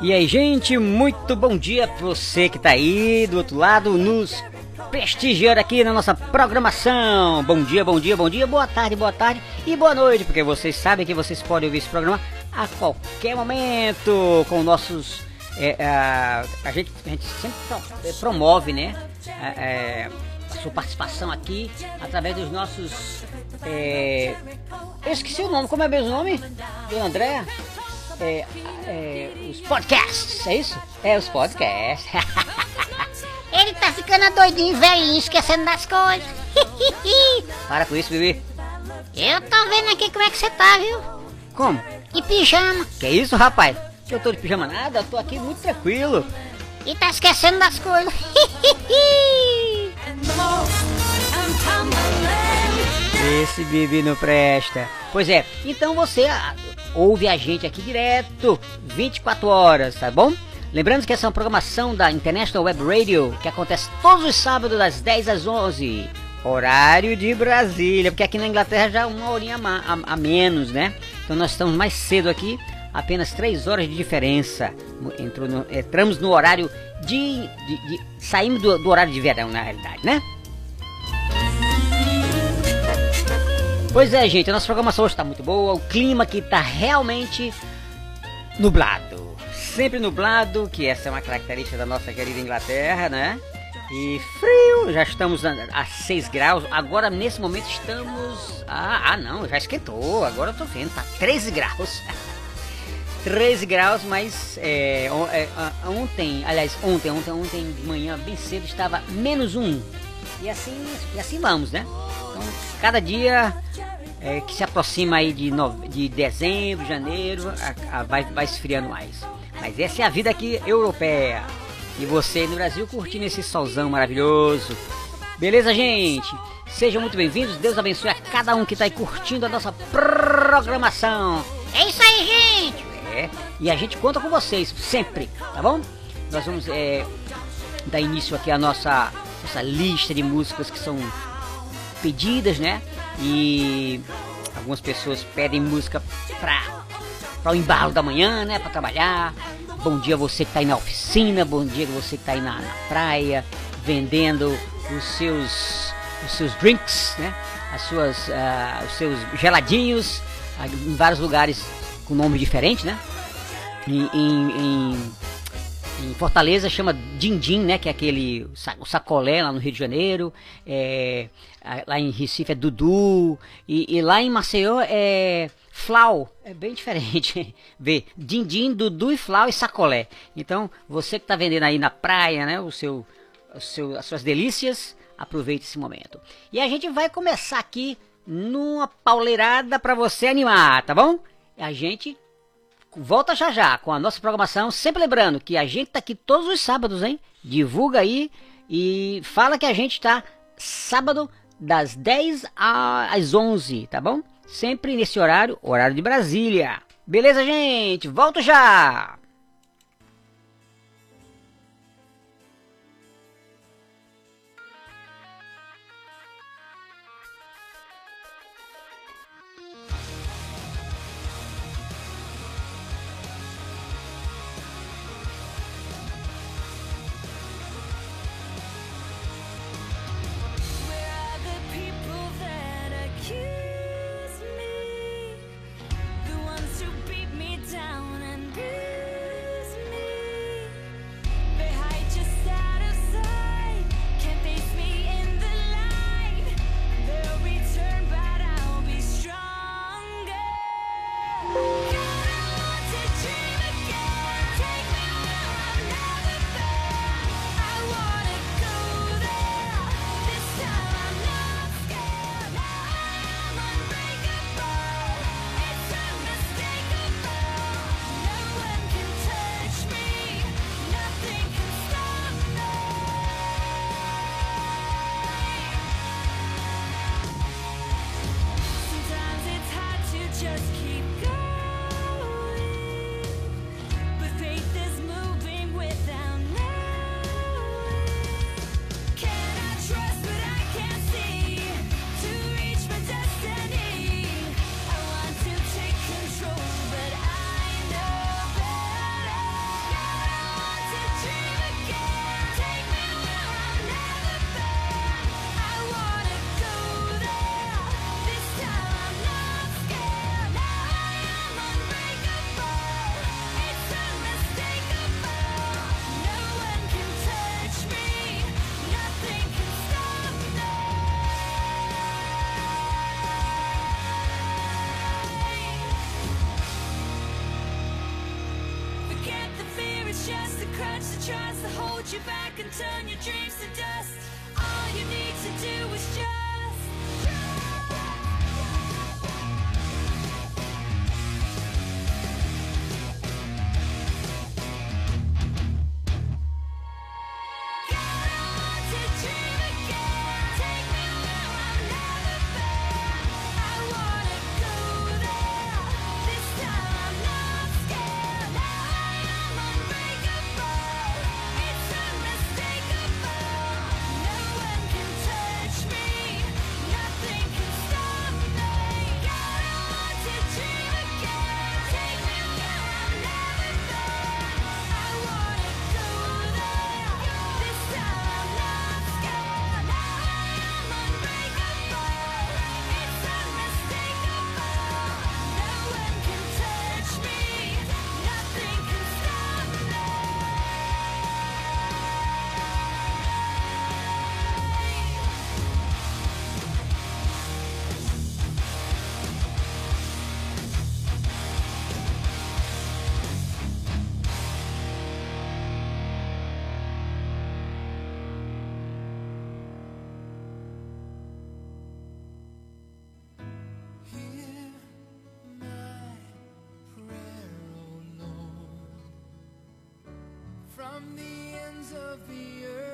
E aí, gente, muito bom dia pra você que tá aí do outro lado nos prestigiando aqui na nossa programação. Bom dia, bom dia, bom dia, boa tarde, boa tarde e boa noite, porque vocês sabem que vocês podem ouvir esse programa a qualquer momento com nossos. é, a, a gente, a gente sempre é, promove, né? é, a sua participação aqui através dos nossos. é, eu esqueci o nome, como é mesmo o nome? Do André? É, é, os podcasts, é isso? É, os podcasts. Ele tá ficando doidinho, velhinho, esquecendo das coisas. Para com isso, bebê. Eu tô vendo aqui como é que você tá, viu? Como? De pijama. Que isso, rapaz? Eu tô de pijama nada, eu tô aqui muito tranquilo. E tá esquecendo das coisas. Esse bebê não presta. Pois é, então você ouve a gente aqui direto, 24 horas, tá bom? Lembrando que essa é uma programação da International Web Radio, que acontece todos os sábados das 10 às 11, horário de Brasília, porque aqui na Inglaterra já é uma horinha a, a- a menos, né? Então nós estamos mais cedo aqui, apenas 3 horas de diferença. No- entramos no horário de, de, de- Saímos do, do horário de verão, na realidade, né? Pois é, gente, a nossa programação hoje está muito boa, o clima aqui está realmente nublado. Sempre nublado, que essa é uma característica da nossa querida Inglaterra, né? E frio, já estamos a, a 6 graus, agora nesse momento estamos... Ah, ah não, já esquentou, agora eu tô vendo, tá 13 graus. 13 graus, mas é, é, ontem, aliás, ontem, ontem, ontem de manhã, bem cedo, estava menos um. E assim, e assim vamos, né? Então, cada dia é, que se aproxima aí de, nove- de dezembro, janeiro, a- a- vai, vai esfriando mais. Mas essa é a vida aqui europeia. E você no Brasil curtindo esse solzão maravilhoso. Beleza, gente? Sejam muito bem-vindos. Deus abençoe a cada um que está aí curtindo a nossa programação. É isso aí, gente. É, e a gente conta com vocês sempre, tá bom? Nós vamos é, dar início aqui à nossa, nossa lista de músicas que são pedidas, né? E algumas pessoas pedem música pra, pra o embalo da manhã, né? Pra trabalhar. Bom dia você que tá aí na oficina, bom dia você que tá aí na, na praia, vendendo os seus, os seus drinks, né? As suas, ah, os seus geladinhos ah, em vários lugares com nome diferente, né? Em, em- em- em Fortaleza chama Dindim, né? Que é aquele o sacolé lá no Rio de Janeiro. É, lá em Recife é Dudu. E, e lá em Maceió é Flau. É bem diferente. Vê, Dindim, Dudu e Flau e sacolé. Então, você que tá vendendo aí na praia, né? O seu, o seu, as suas delícias, aproveite esse momento. E a gente vai começar aqui numa pauleirada para você animar, tá bom? A gente volta já já com a nossa programação. Sempre lembrando que a gente tá aqui todos os sábados, hein? Divulga aí e fala que a gente tá sábado das 10 a- às 11, tá bom? Sempre nesse horário, horário de Brasília. Beleza, gente? Volto já! can turn your dreams from the ends of the earth.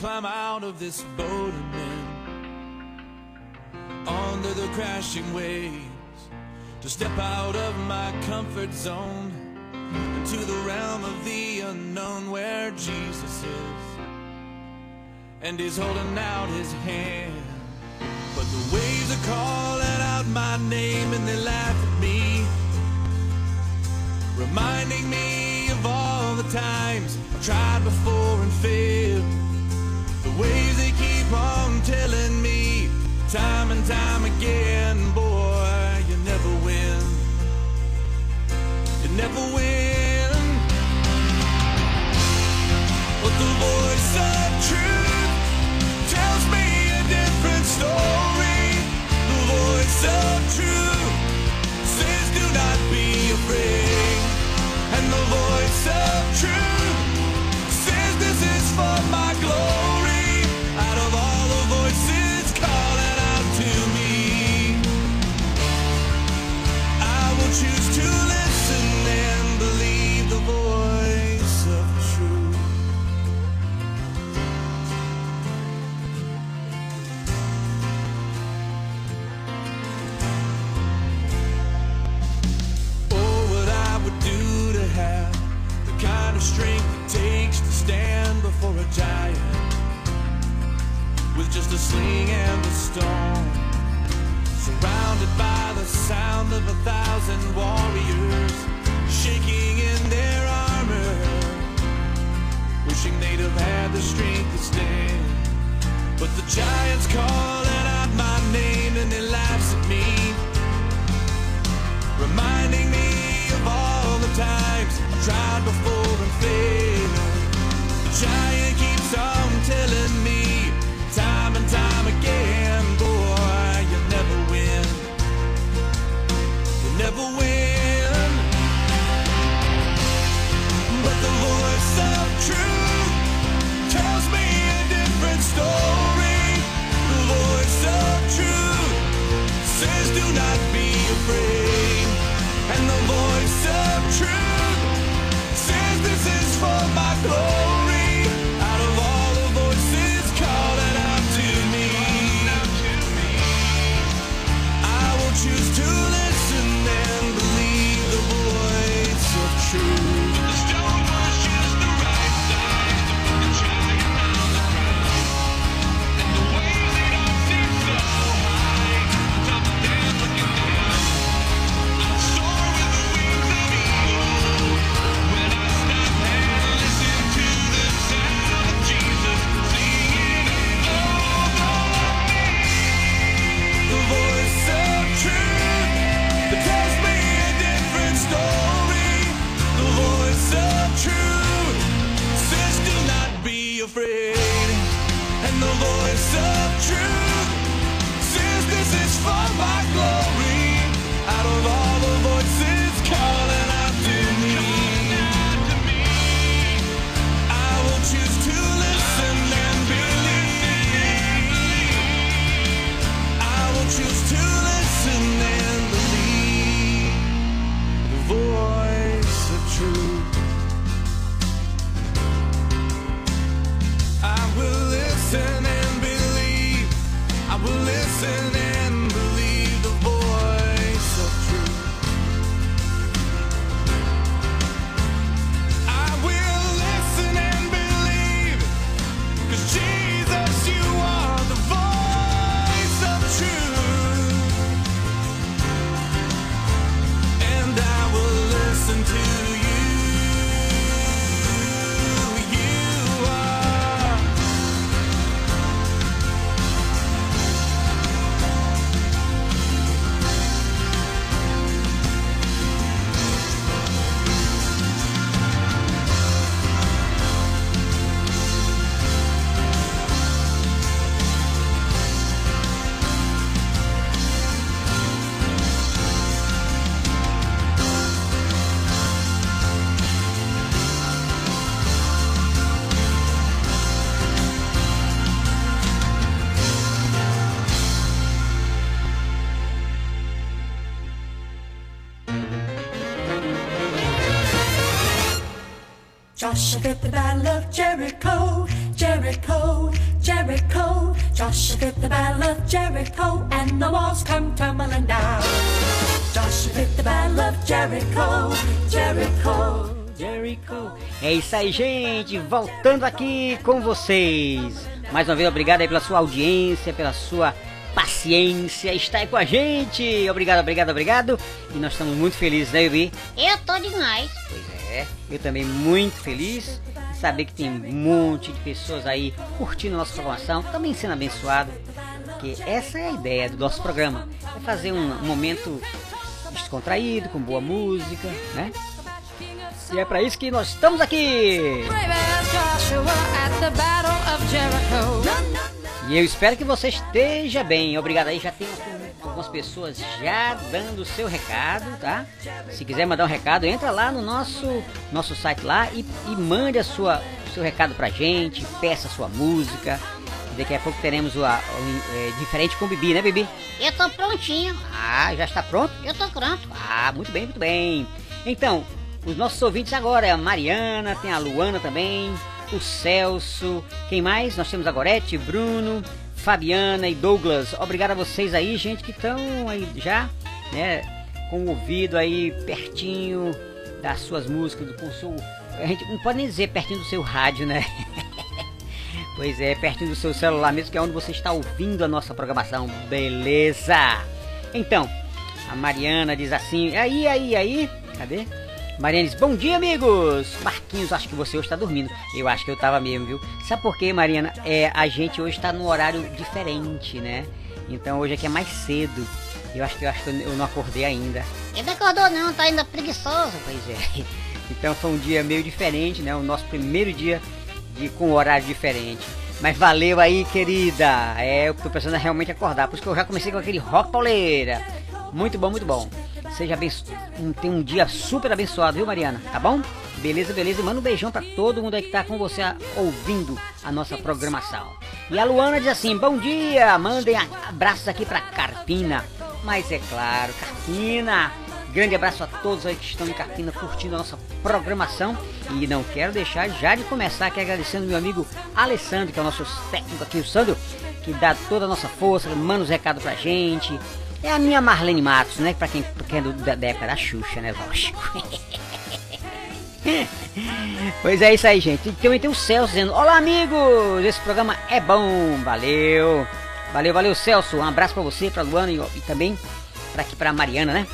climb out of this boat and then under the crashing waves to step out of my comfort zone into the realm of the unknown where Jesus is and he's holding out his hand. But the waves are calling out my name and they laugh at me reminding me of all the times I've tried before and failed ways they keep on telling me time and time again, boy, you never win. You never win. But the voice of truth. giant with just a sling and a stone. Surrounded by the sound of a thousand warriors shaking in their armor, wishing they'd have had the strength to stand. But the giant's calling out my name and they laugh at me, reminding me of all the times I tried before and failed. Giant tell Joshua the Battle of Jericho, Jericho, Jericho. Joshua the Battle of Jericho, and the walls come tumbling down. Joshua the Battle of Jericho, Jericho. Jericho. É isso aí, gente. Voltando aqui com vocês. Mais uma vez, obrigado aí pela sua audiência, pela sua paciência, está aí com a gente. Obrigado, obrigado, obrigado. E nós estamos muito felizes, né, Yubi? Eu tô demais. Pois é, eu também muito feliz de saber que tem um monte de pessoas aí curtindo nossa programação, também sendo abençoado, porque essa é a ideia do nosso programa, é fazer um, um momento descontraído, com boa música, né? E é para isso que nós estamos aqui. E eu espero que você esteja bem. Obrigado aí, já tem algumas pessoas já dando o seu recado, tá? Se quiser mandar um recado, entra lá no nosso, nosso site lá e, e mande a sua, o seu recado pra gente, peça a sua música. Daqui a pouco teremos o, a- o, é, diferente com o Bibi, né, Bibi? Eu tô prontinho. Ah, já está pronto? Eu tô pronto. Ah, muito bem, muito bem. Então, os nossos ouvintes agora é a Mariana, tem a Luana também, o Celso, quem mais? Nós temos a Gorete, Bruno, Fabiana e Douglas. Obrigado a vocês aí, gente, que estão aí já, né, com o ouvido aí pertinho das suas músicas, com o seu. A gente não pode nem dizer pertinho do seu rádio, né? Pois é, pertinho do seu celular mesmo, que é onde você está ouvindo a nossa programação, beleza? Então, a Mariana diz assim, aí, aí, aí, cadê? Mariana diz, bom dia, amigos! Marquinhos, acho que você hoje está dormindo. Eu acho que eu tava mesmo, viu? Sabe por quê, Mariana? É, a gente hoje está num horário diferente, né? Então hoje aqui é mais cedo. Eu acho que eu acho que eu não acordei ainda. Ele não acordou não, tá ainda preguiçoso. Pois é. Então foi um dia meio diferente, né? O nosso primeiro dia de, com horário diferente. Mas valeu aí, querida. É, eu tô pensando realmente acordar. Por isso que eu já comecei com aquele rock pauleira. Muito bom, muito bom. Seja abençoado. Tem um dia super abençoado, viu, Mariana? Tá bom? Beleza, beleza. E manda um beijão pra todo mundo aí que tá com você ouvindo a nossa programação. E a Luana diz assim: Bom dia, mandem abraços aqui pra Carpina. Mas é claro, Carpina. Grande abraço a todos aí que estão em Carpina curtindo a nossa programação. E não quero deixar já de começar aqui agradecendo meu amigo Alessandro, que é o nosso técnico aqui, o Sandro, que dá toda a nossa força, manda os recados pra gente. É a minha Marlene Matos, né? Pra quem, pra quem é do, da, da época da Xuxa, né? Lógico. Pois é isso aí, gente. E também tem o Celso dizendo: Olá, amigos! Esse programa é bom, valeu! Valeu, valeu, Celso. Um abraço pra você, pra Luana e, e também pra aqui pra Mariana, né?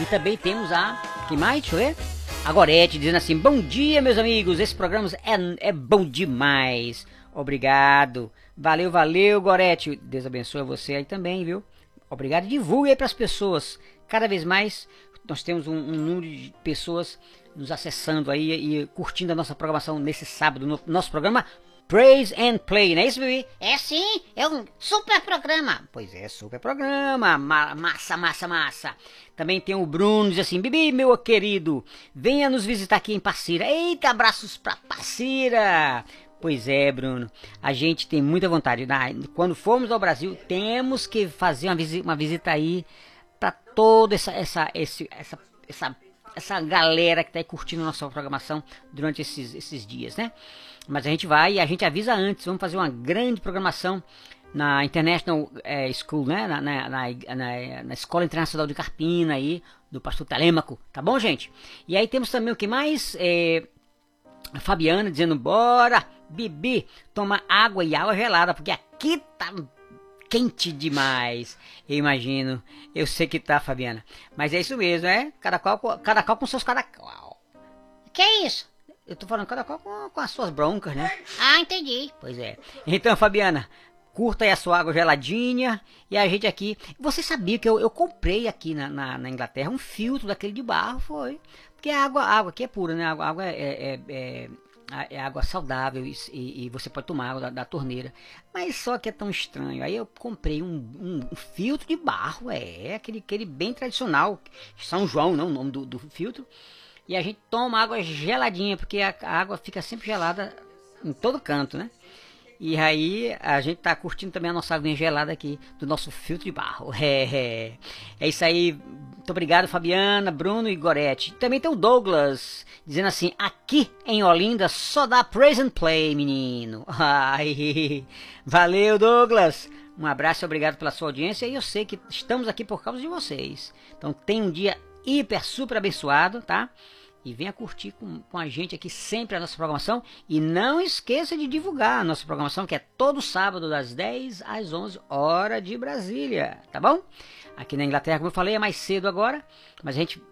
E também temos a. Quem mais? Deixa eu ver. A Gorete dizendo assim: Bom dia, meus amigos. Esse programa é, é bom demais. Obrigado. Valeu, valeu, Gorete. Deus abençoe você aí também, viu? Obrigado. Divulgue aí pras pessoas. Cada vez mais nós temos um, um número de pessoas nos acessando aí e curtindo a nossa programação nesse sábado, no nosso programa Praise and Play, não é isso, Bibi? É sim, é um super programa. Pois é, super programa. Ma- massa, massa, massa. Também tem o Bruno, diz assim: Bibi, meu querido, venha nos visitar aqui em Passira. Eita, abraços pra Passira. Pois é, Bruno. A gente tem muita vontade. Quando formos ao Brasil, temos que fazer uma, visi- uma visita aí pra toda essa, essa, esse, essa, essa, essa galera que tá aí curtindo nossa programação durante esses, esses dias, né? Mas a gente vai e a gente avisa antes. Vamos fazer uma grande programação na International eh, School, né? Na, na, na, na- na Escola Internacional de Carpina aí, do pastor Telêmaco, tá bom, gente? E aí temos também o que mais? A Fabiana dizendo, bora, Bibi, toma água e água gelada, porque aqui tá quente demais. Eu imagino. Eu sei que tá, Fabiana. Mas é isso mesmo, é? Cada qual, com- cada qual com seus cada qual. Que é isso? Eu tô falando cada qual com, com as suas broncas, né? Ah, entendi. Pois é. Então, Fabiana, curta aí a sua água geladinha e a gente aqui. Você sabia que eu, eu comprei aqui na, na, na Inglaterra um filtro daquele de barro, foi? Porque a água, a água aqui é pura, né? A água, água é, é, é, é água saudável e, e- você pode tomar água da, da torneira. Mas só que é tão estranho. Aí eu comprei um, um- um filtro de barro, é, aquele, aquele bem tradicional. São João, não o nome do, do filtro. E a gente toma água geladinha, porque a, a água fica sempre gelada em todo canto, né? E aí a gente tá curtindo também a nossa água gelada aqui do nosso filtro de barro. É, é. é isso aí. Muito obrigado, Fabiana, Bruno e Gorete. Também tem o Douglas dizendo assim: aqui em Olinda só dá praise and play, menino. Ai, valeu, Douglas. Um abraço e obrigado pela sua audiência. E eu sei que estamos aqui por causa de vocês. Então tem um dia hiper, super abençoado, tá? E venha curtir com, com a gente aqui sempre a nossa programação. E não esqueça de divulgar a nossa programação, que é todo sábado, das 10 às 11 hora de Brasília, tá bom? Aqui na Inglaterra, como eu falei, é mais cedo agora, mas a gente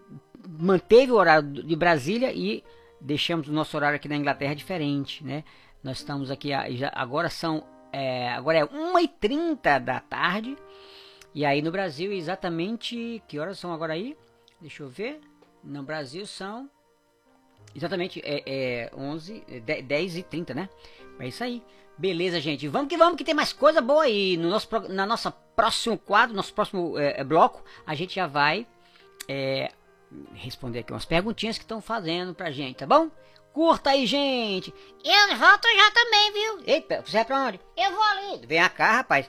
manteve o horário de Brasília e deixamos o nosso horário aqui na Inglaterra diferente, né? Nós estamos aqui, agora são é, agora é 1h30 da tarde. E aí no Brasil, exatamente. Que horas são agora aí? Deixa eu ver. No Brasil são. Exatamente, é, é 11, é 10, 10 e 30, né? É isso aí. Beleza, gente. Vamos que vamos, que tem mais coisa boa aí. No nosso, na nossa próximo quadro, nosso próximo é, é, bloco, a gente já vai é, responder aqui umas perguntinhas que estão fazendo pra gente, tá bom? Curta aí, gente. Eu volto já também, viu? Eita, você vai pra onde? Eu vou ali. Vem cá, rapaz.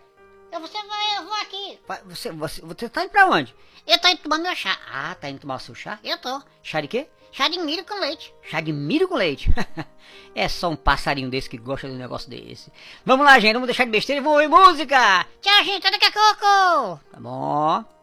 Eu, você eu vou aqui. Você, você, você tá indo pra onde? Eu tô indo tomar meu chá. Ah, tá indo tomar o seu chá? Eu tô. Chá de quê? Chá de milho com leite. Chá de milho com leite. é só um passarinho desse que gosta de um negócio desse. Vamos lá, gente. Vamos deixar de besteira e vamos ouvir música. Tchau, gente. Até daqui a pouco. Tá bom.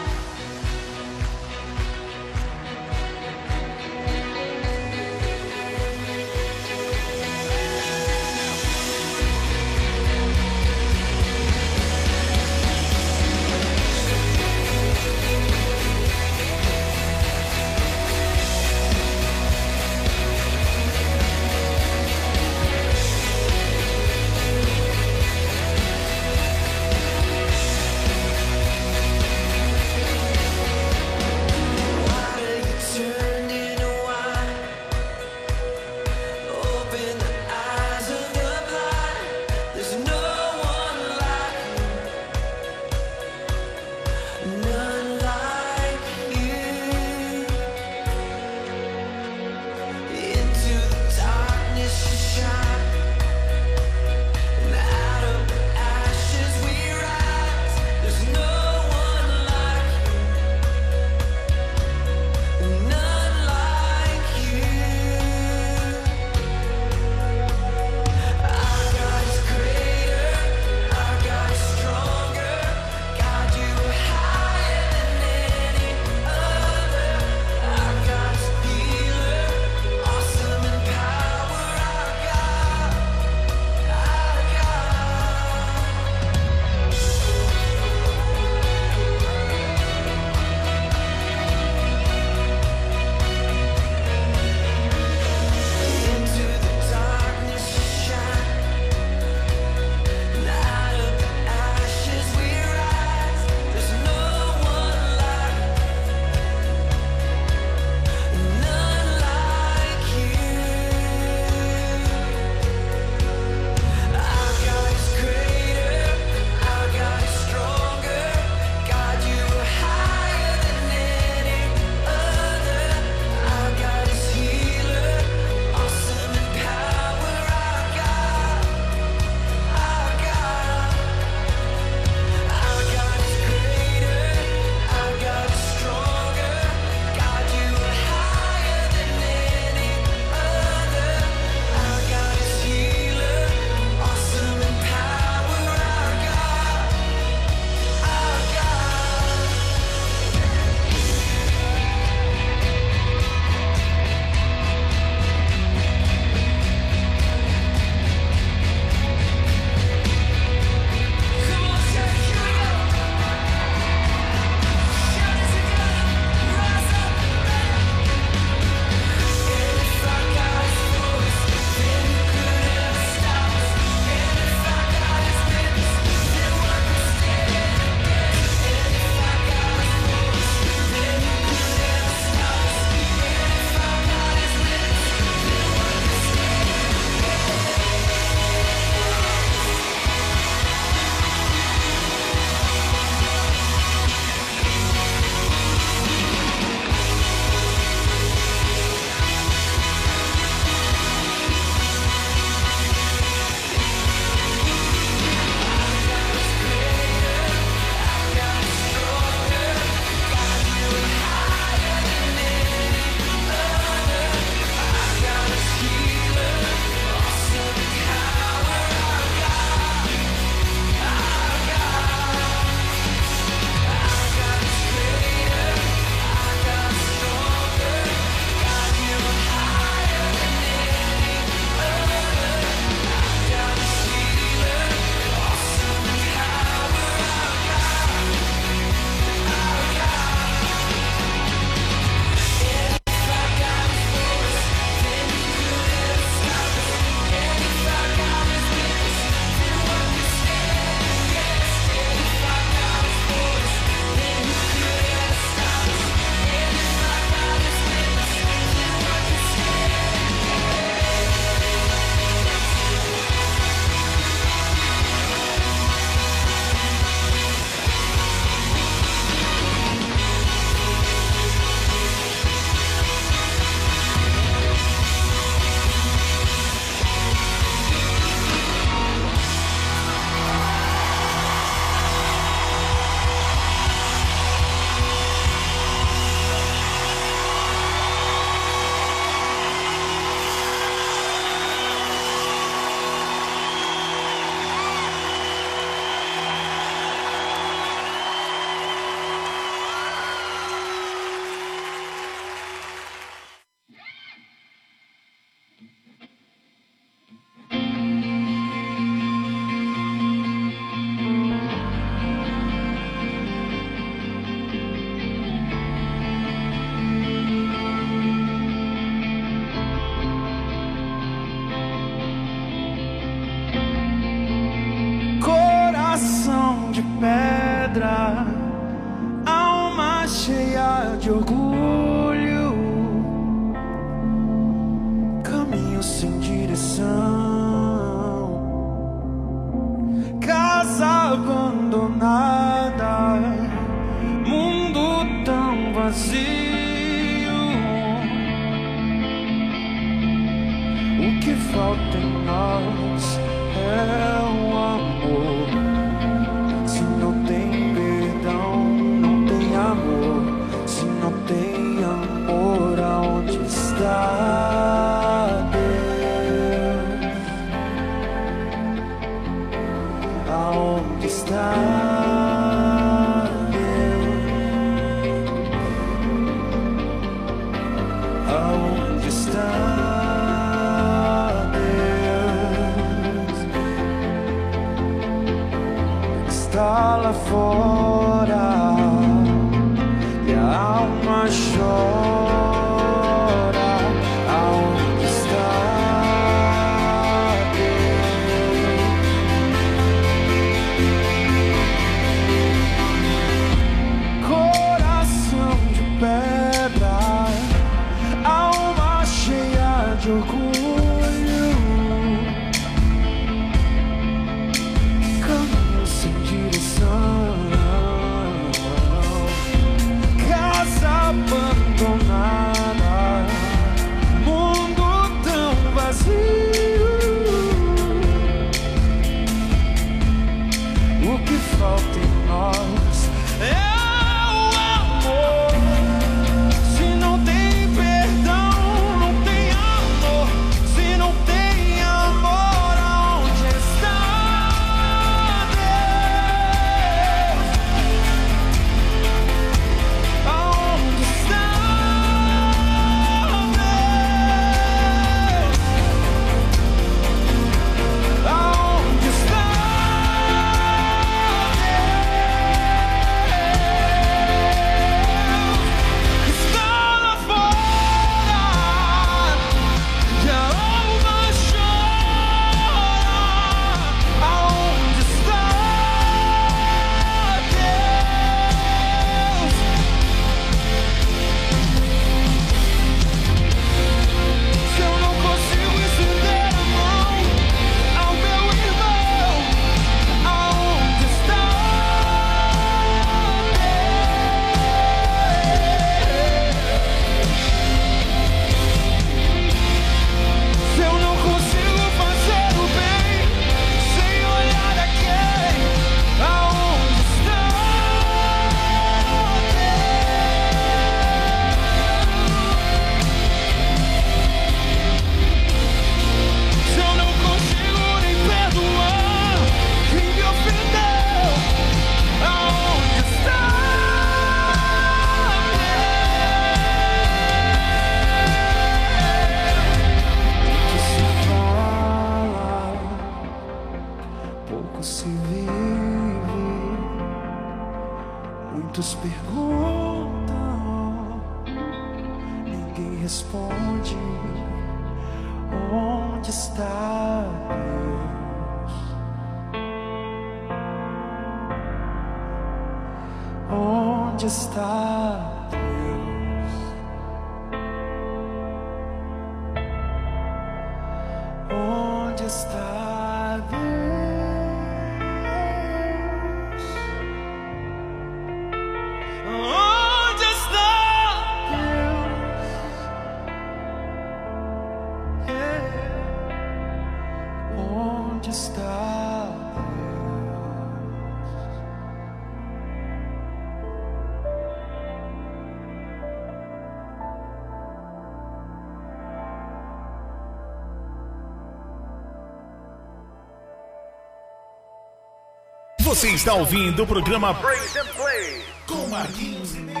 Você está ouvindo o programa Praise and Play com Marquinhos Mineiro.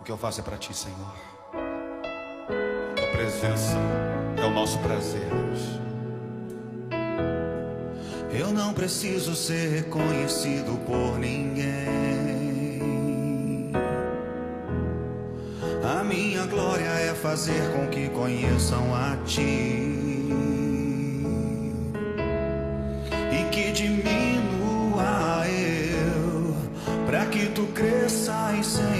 O que eu faço é para ti, Senhor. Tua presença é o nosso prazer. Eu não preciso ser reconhecido por ninguém. A minha glória é fazer com que conheçam a ti. say.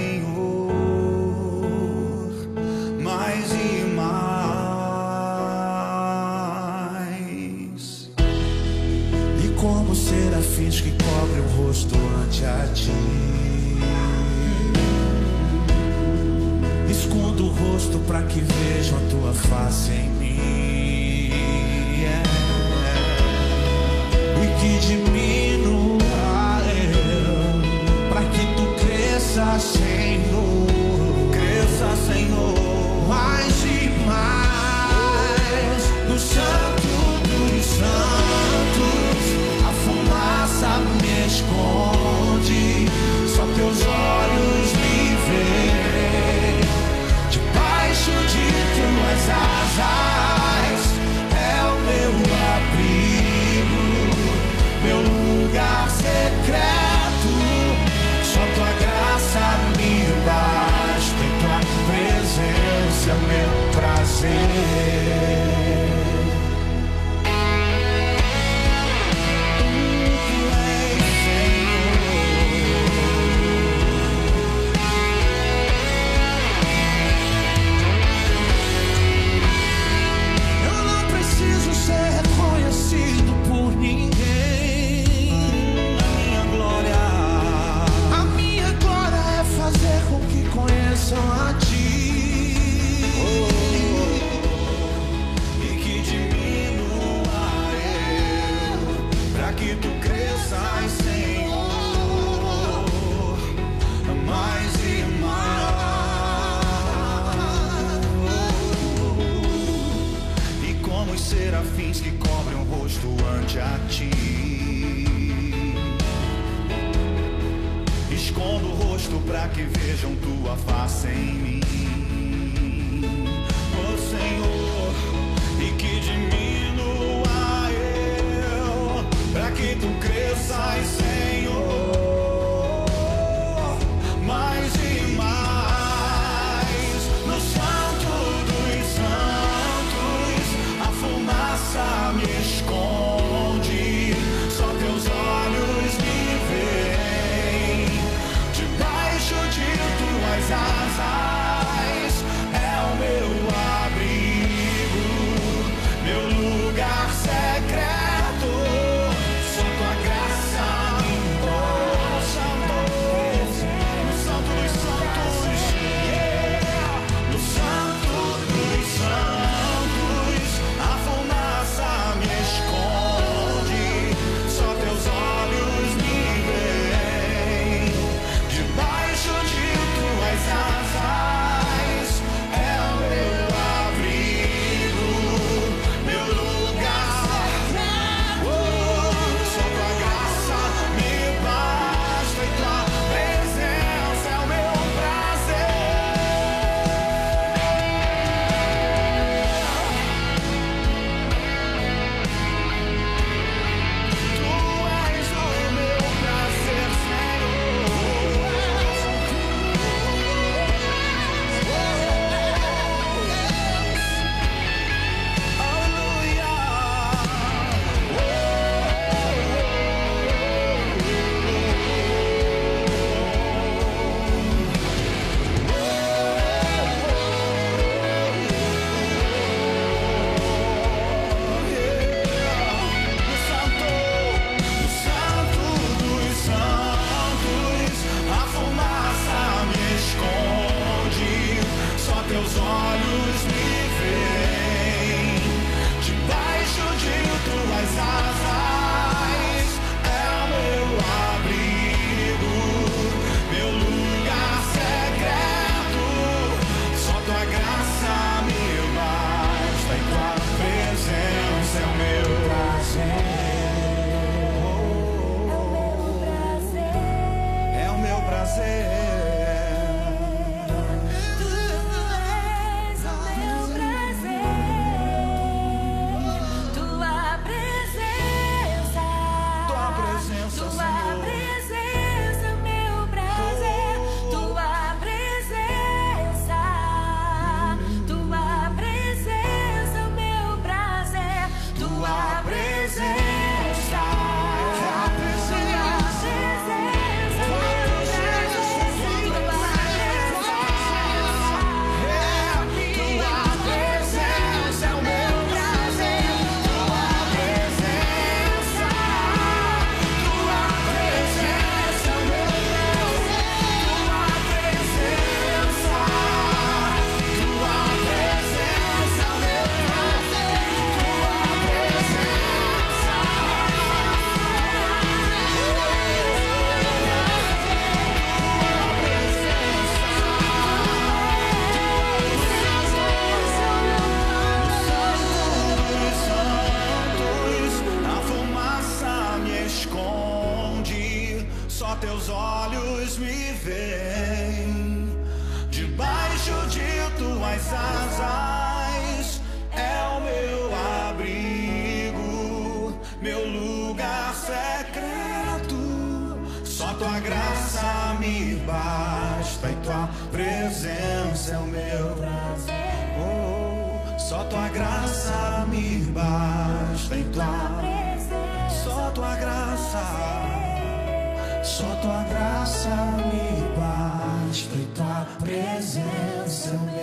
Tua graça me basta e tua presença é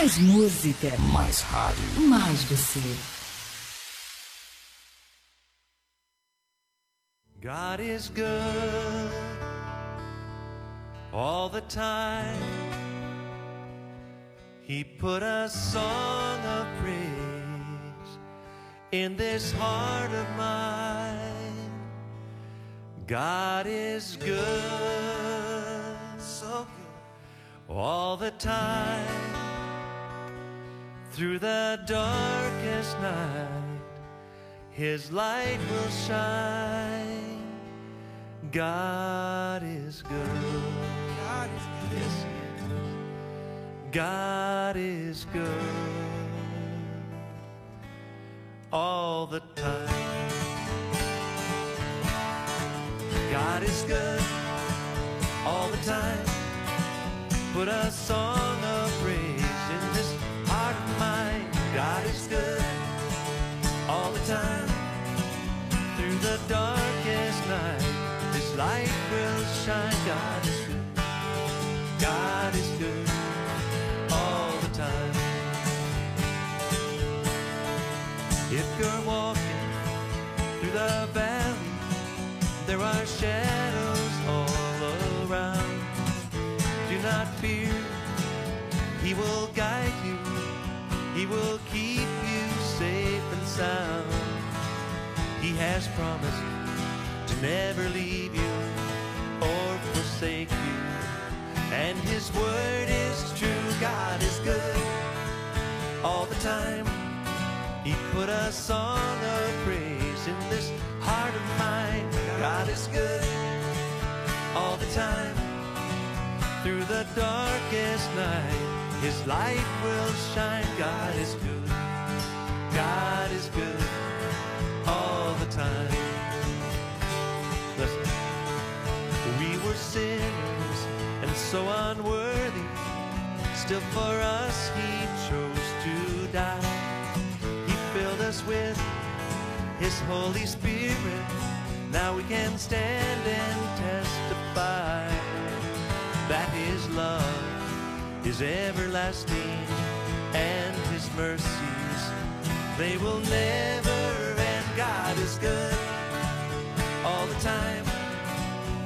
Mais música, Mais rádio. mais você. God is good all the time. He put a song of praise in this heart of mine. God is good, so good all the time. Through the darkest night, His light will shine. God is good. God is good. Yes, He is. God is good all the time. God is good all the time. Put a song will keep you safe and sound. He has promised to never leave you or forsake you, and His word is true. God is good all the time. He put a song of praise in this heart of mine. God is good all the time. Through the darkest night, His light will shine. God is good. God is good all the time. Listen. We were sinners and so unworthy. Still for us He chose to die. He filled us with His Holy Spirit. Now we can stand and testify that His love is everlasting and His mercies they will never end. God is good all the time.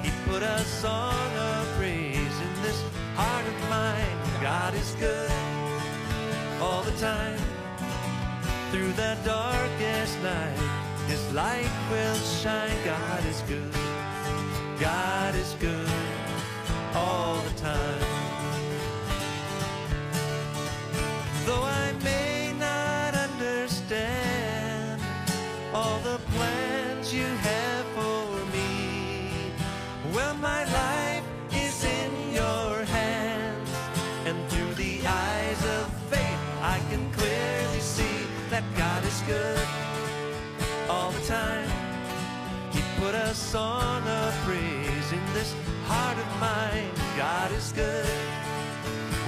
He put a song of praise in this heart of mine. God is good all the time. Through the darkest night, His light will shine. God is good. God is good all the time. Good all the time. He put a song of praise in this heart of mine. God is good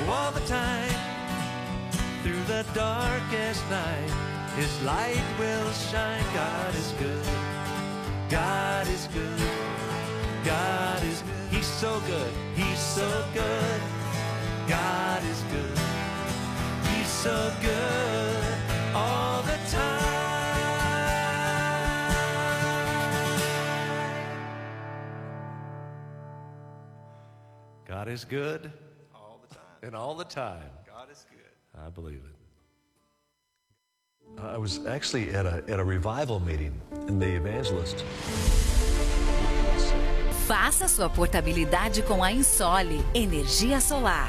all the time. Through the darkest night, His light will shine. God is good. God is good. God is He's so good. He's so good. God is good. He's so good all the time. God is good All the time. and all the time. God is good. I believe it. I was actually at a, at a revival meeting, and the evangelist Faça sua portabilidade com a Insole Energia Solar.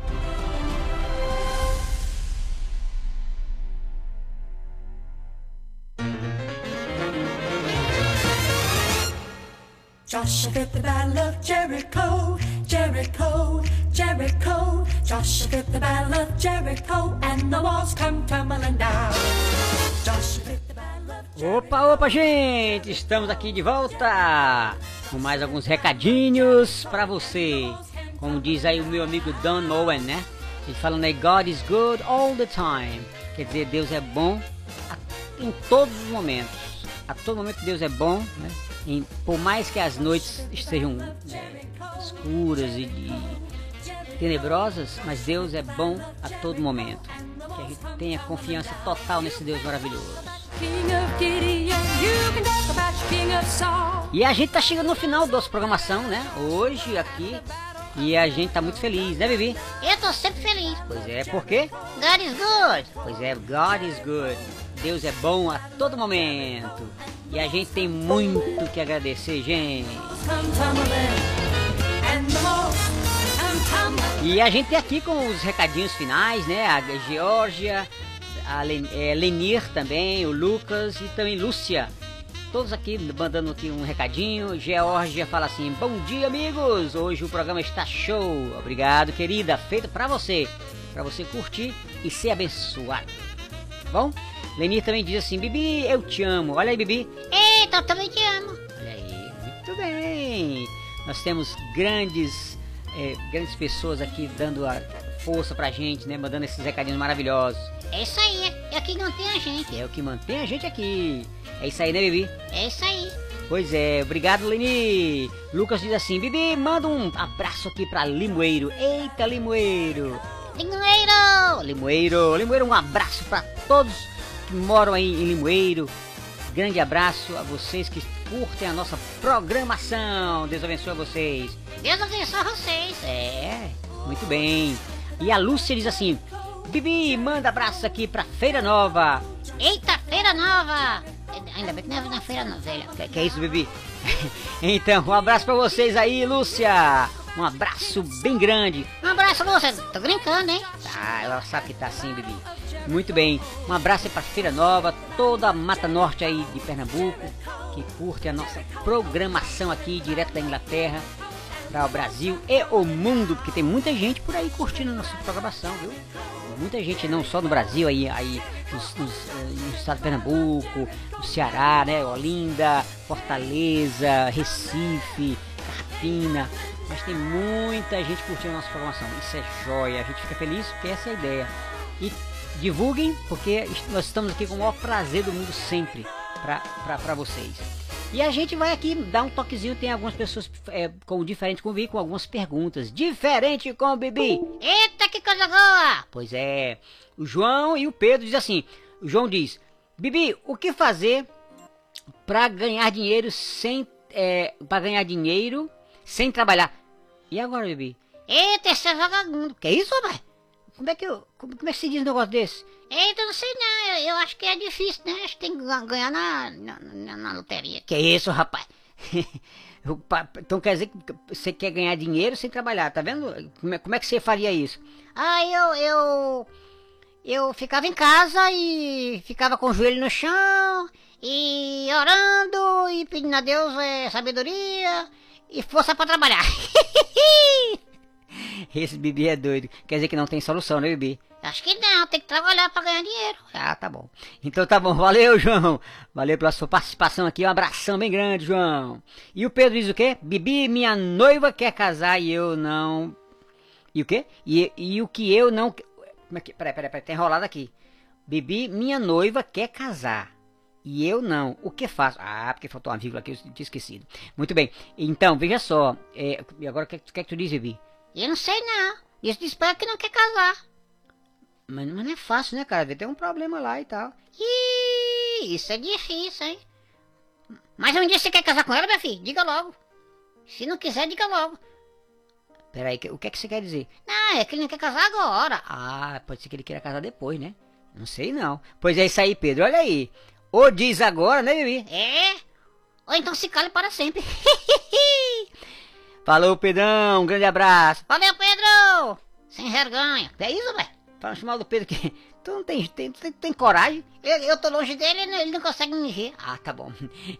Joshua the battle of Jericho, Jericho, Jericho. Joshua the battle of Jericho, and the walls come tumbling down. Opa, opa, gente! Estamos aqui de volta com mais alguns recadinhos pra você. Como diz aí o meu amigo Don Owen, né? Ele fala, né? God is good all the time. Quer dizer, Deus é bom em todos os momentos. A todo momento Deus é bom, né? Em- por mais que as noites estejam né, escuras e, e tenebrosas, mas Deus é bom a todo momento. Que a gente tenha confiança total nesse Deus maravilhoso. E a gente tá chegando no final da nossa programação, né? Hoje aqui. E a gente tá muito feliz, né, Bibi? Eu tô sempre feliz. Pois é, por quê? God is good. Pois é, God is good. Deus é bom a todo momento. E a gente tem muito que agradecer, gente. E a gente tem aqui com os recadinhos finais, né? A Georgia, a é, Lenir também, o Lucas e também Lúcia. Todos aqui mandando aqui um recadinho. Georgia fala assim: Bom dia, amigos! Hoje o programa está show. Obrigado, querida. Feito pra você. Pra você curtir e ser abençoado. Tá Bom? Lenir também diz assim: Bibi, eu te amo. Olha aí, Bibi. Eita, eu também te amo. Olha aí, muito bem. Nós temos grandes, eh, grandes pessoas aqui dando a força pra gente, né? Mandando esses recadinhos maravilhosos. É isso aí, é aqui que mantém a gente. É o que mantém a gente aqui. É isso aí, né, Bibi? É isso aí. Pois é, obrigado, Leni. Lucas diz assim: Bibi, manda um abraço aqui pra Limoeiro. Eita, Limoeiro. Limoeiro! Limoeiro, Limoeiro, um abraço pra todos que moram aí em Limoeiro. Grande abraço a vocês que curtem a nossa programação. Deus abençoe vocês. Deus abençoe vocês. É, muito bem. E a Lúcia diz assim: Bibi, manda abraço aqui pra Feira Nova. Eita, feira nova! Ainda bem que não é na feira nova, velha. Que, que é isso, Bibi? então, um abraço pra vocês aí, Lúcia. Um abraço bem grande. Um abraço, Lúcia. Tô brincando, hein? Ah, ela sabe que tá assim, Bibi. Muito bem. Um abraço aí pra Feira Nova, toda a Mata Norte aí de Pernambuco, que curte a nossa programação aqui, direto da Inglaterra, para o Brasil e o mundo, porque tem muita gente por aí curtindo a nossa programação, viu? Muita gente, não só no Brasil, aí, aí nos, nos, eh, no estado de Pernambuco, no Ceará, né? Olinda, Fortaleza, Recife, Carpina. Mas tem muita gente curtindo a nossa programação. Isso é joia, a gente fica feliz porque essa é a ideia. E divulguem, porque nós estamos aqui com o maior prazer do mundo sempre para vocês. E a gente vai aqui dar um toquezinho, tem algumas pessoas é, com diferente comigo, com algumas perguntas. Diferente com o Bibi. Eita, que coisa boa! Pois é, o João e o Pedro diz assim. O João diz: Bibi, o que fazer para ganhar dinheiro sem é, para ganhar dinheiro sem trabalhar? E agora, Bibi? Eita, esse é vagabundo. Que isso, rapaz? Como é que eu, como, como é que se diz um negócio desse? Eita, não sei não. Eu, eu acho que é difícil, né? Acho que tem que ga- ganhar na, na, na, na loteria. Que isso, rapaz? Então quer dizer que você quer ganhar dinheiro sem trabalhar, tá vendo? Como é, como é que você faria isso? Ah, eu, eu, eu ficava em casa e ficava com o joelho no chão e orando e pedindo a Deus é, sabedoria e força pra trabalhar. Esse Bibi é doido. Quer dizer que não tem solução, né, Bibi? Acho que não, tem que trabalhar pra ganhar dinheiro. Ah, tá bom. Então tá bom. Valeu, João. Valeu pela sua participação aqui. Um abração bem grande, João. E o Pedro diz o quê? Bibi, minha noiva quer casar e eu não. E o quê? E, e o que eu não. Como é que. Peraí, peraí, peraí. Tá enrolado aqui. Bibi, minha noiva quer casar. E eu não. O que faço? Ah, porque faltou uma vírgula aqui, eu tinha esquecido. Muito bem. Então, veja só. É, e agora o que, o que é que tu diz, Ebi? Eu não sei não. Isso diz pra que não quer casar. Mas, mas não é fácil, né, cara? Deve ter um problema lá e tal. Ih, isso é difícil, hein? Mas um dia você quer casar com ela, meu filho? Diga logo. Se não quiser, diga logo. Peraí, o que é que você quer dizer? Não, é que ele não quer casar agora. Ah, pode ser que ele queira casar depois, né? Não sei não. Pois é isso aí, Pedro. Olha aí. Ou diz agora, né, Bibi? É? Ou então se cale para sempre. Falou, Pedrão. Um grande abraço. Valeu, Pedro! Sem vergonha. É isso, velho? Fala chamar do Pedro que tu não tem, tem, tem, tem coragem. Eu, eu tô longe dele, ele ele não consegue me ver. Ah, tá bom.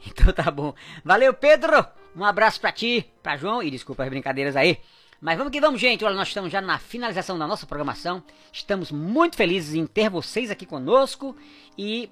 Então tá bom. Valeu, Pedro. Um abraço pra ti, pra João e desculpa as brincadeiras aí. Mas vamos que vamos, gente. Olha, nós estamos já na finalização da nossa programação. Estamos muito felizes em ter vocês aqui conosco e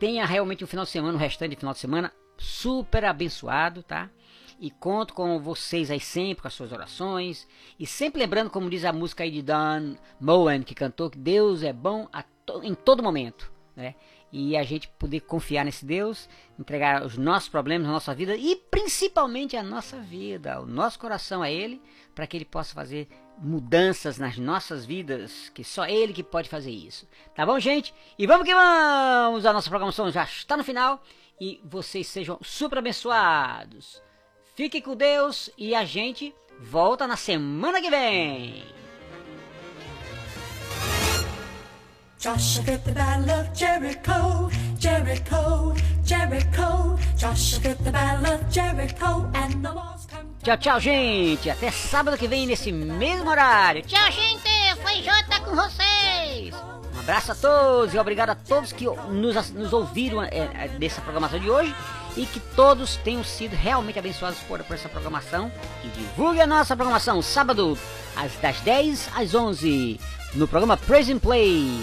tenha realmente um final de semana, um restante de final de semana super abençoado, tá? E conto com vocês aí sempre, com as suas orações. E sempre lembrando, como diz a música aí de Dan Moen, que cantou, que Deus é bom to- em todo momento, né? E a gente poder confiar nesse Deus, entregar os nossos problemas, a nossa vida e principalmente a nossa vida, o nosso coração a Ele, para que Ele possa fazer mudanças nas nossas vidas, que só Ele que pode fazer isso. Tá bom, gente? E vamos que vamos! A nossa programação já está no final e vocês sejam super abençoados. Fique com Deus e a gente volta na semana que vem. Joshua fit the battle of Jericho, Jericho, Jericho. Joshua fit the battle of Jericho, and the walls come. Tchau, tchau, gente. Até sábado que vem nesse mesmo horário. Tchau, gente. Foi Jota com vocês. Um abraço a todos e obrigado a todos que nos, nos ouviram é, é, programação de hoje e que todos tenham sido realmente abençoados por, por essa programação. E divulgue a nossa programação sábado às das 10 às 11 no programa Praise and Play,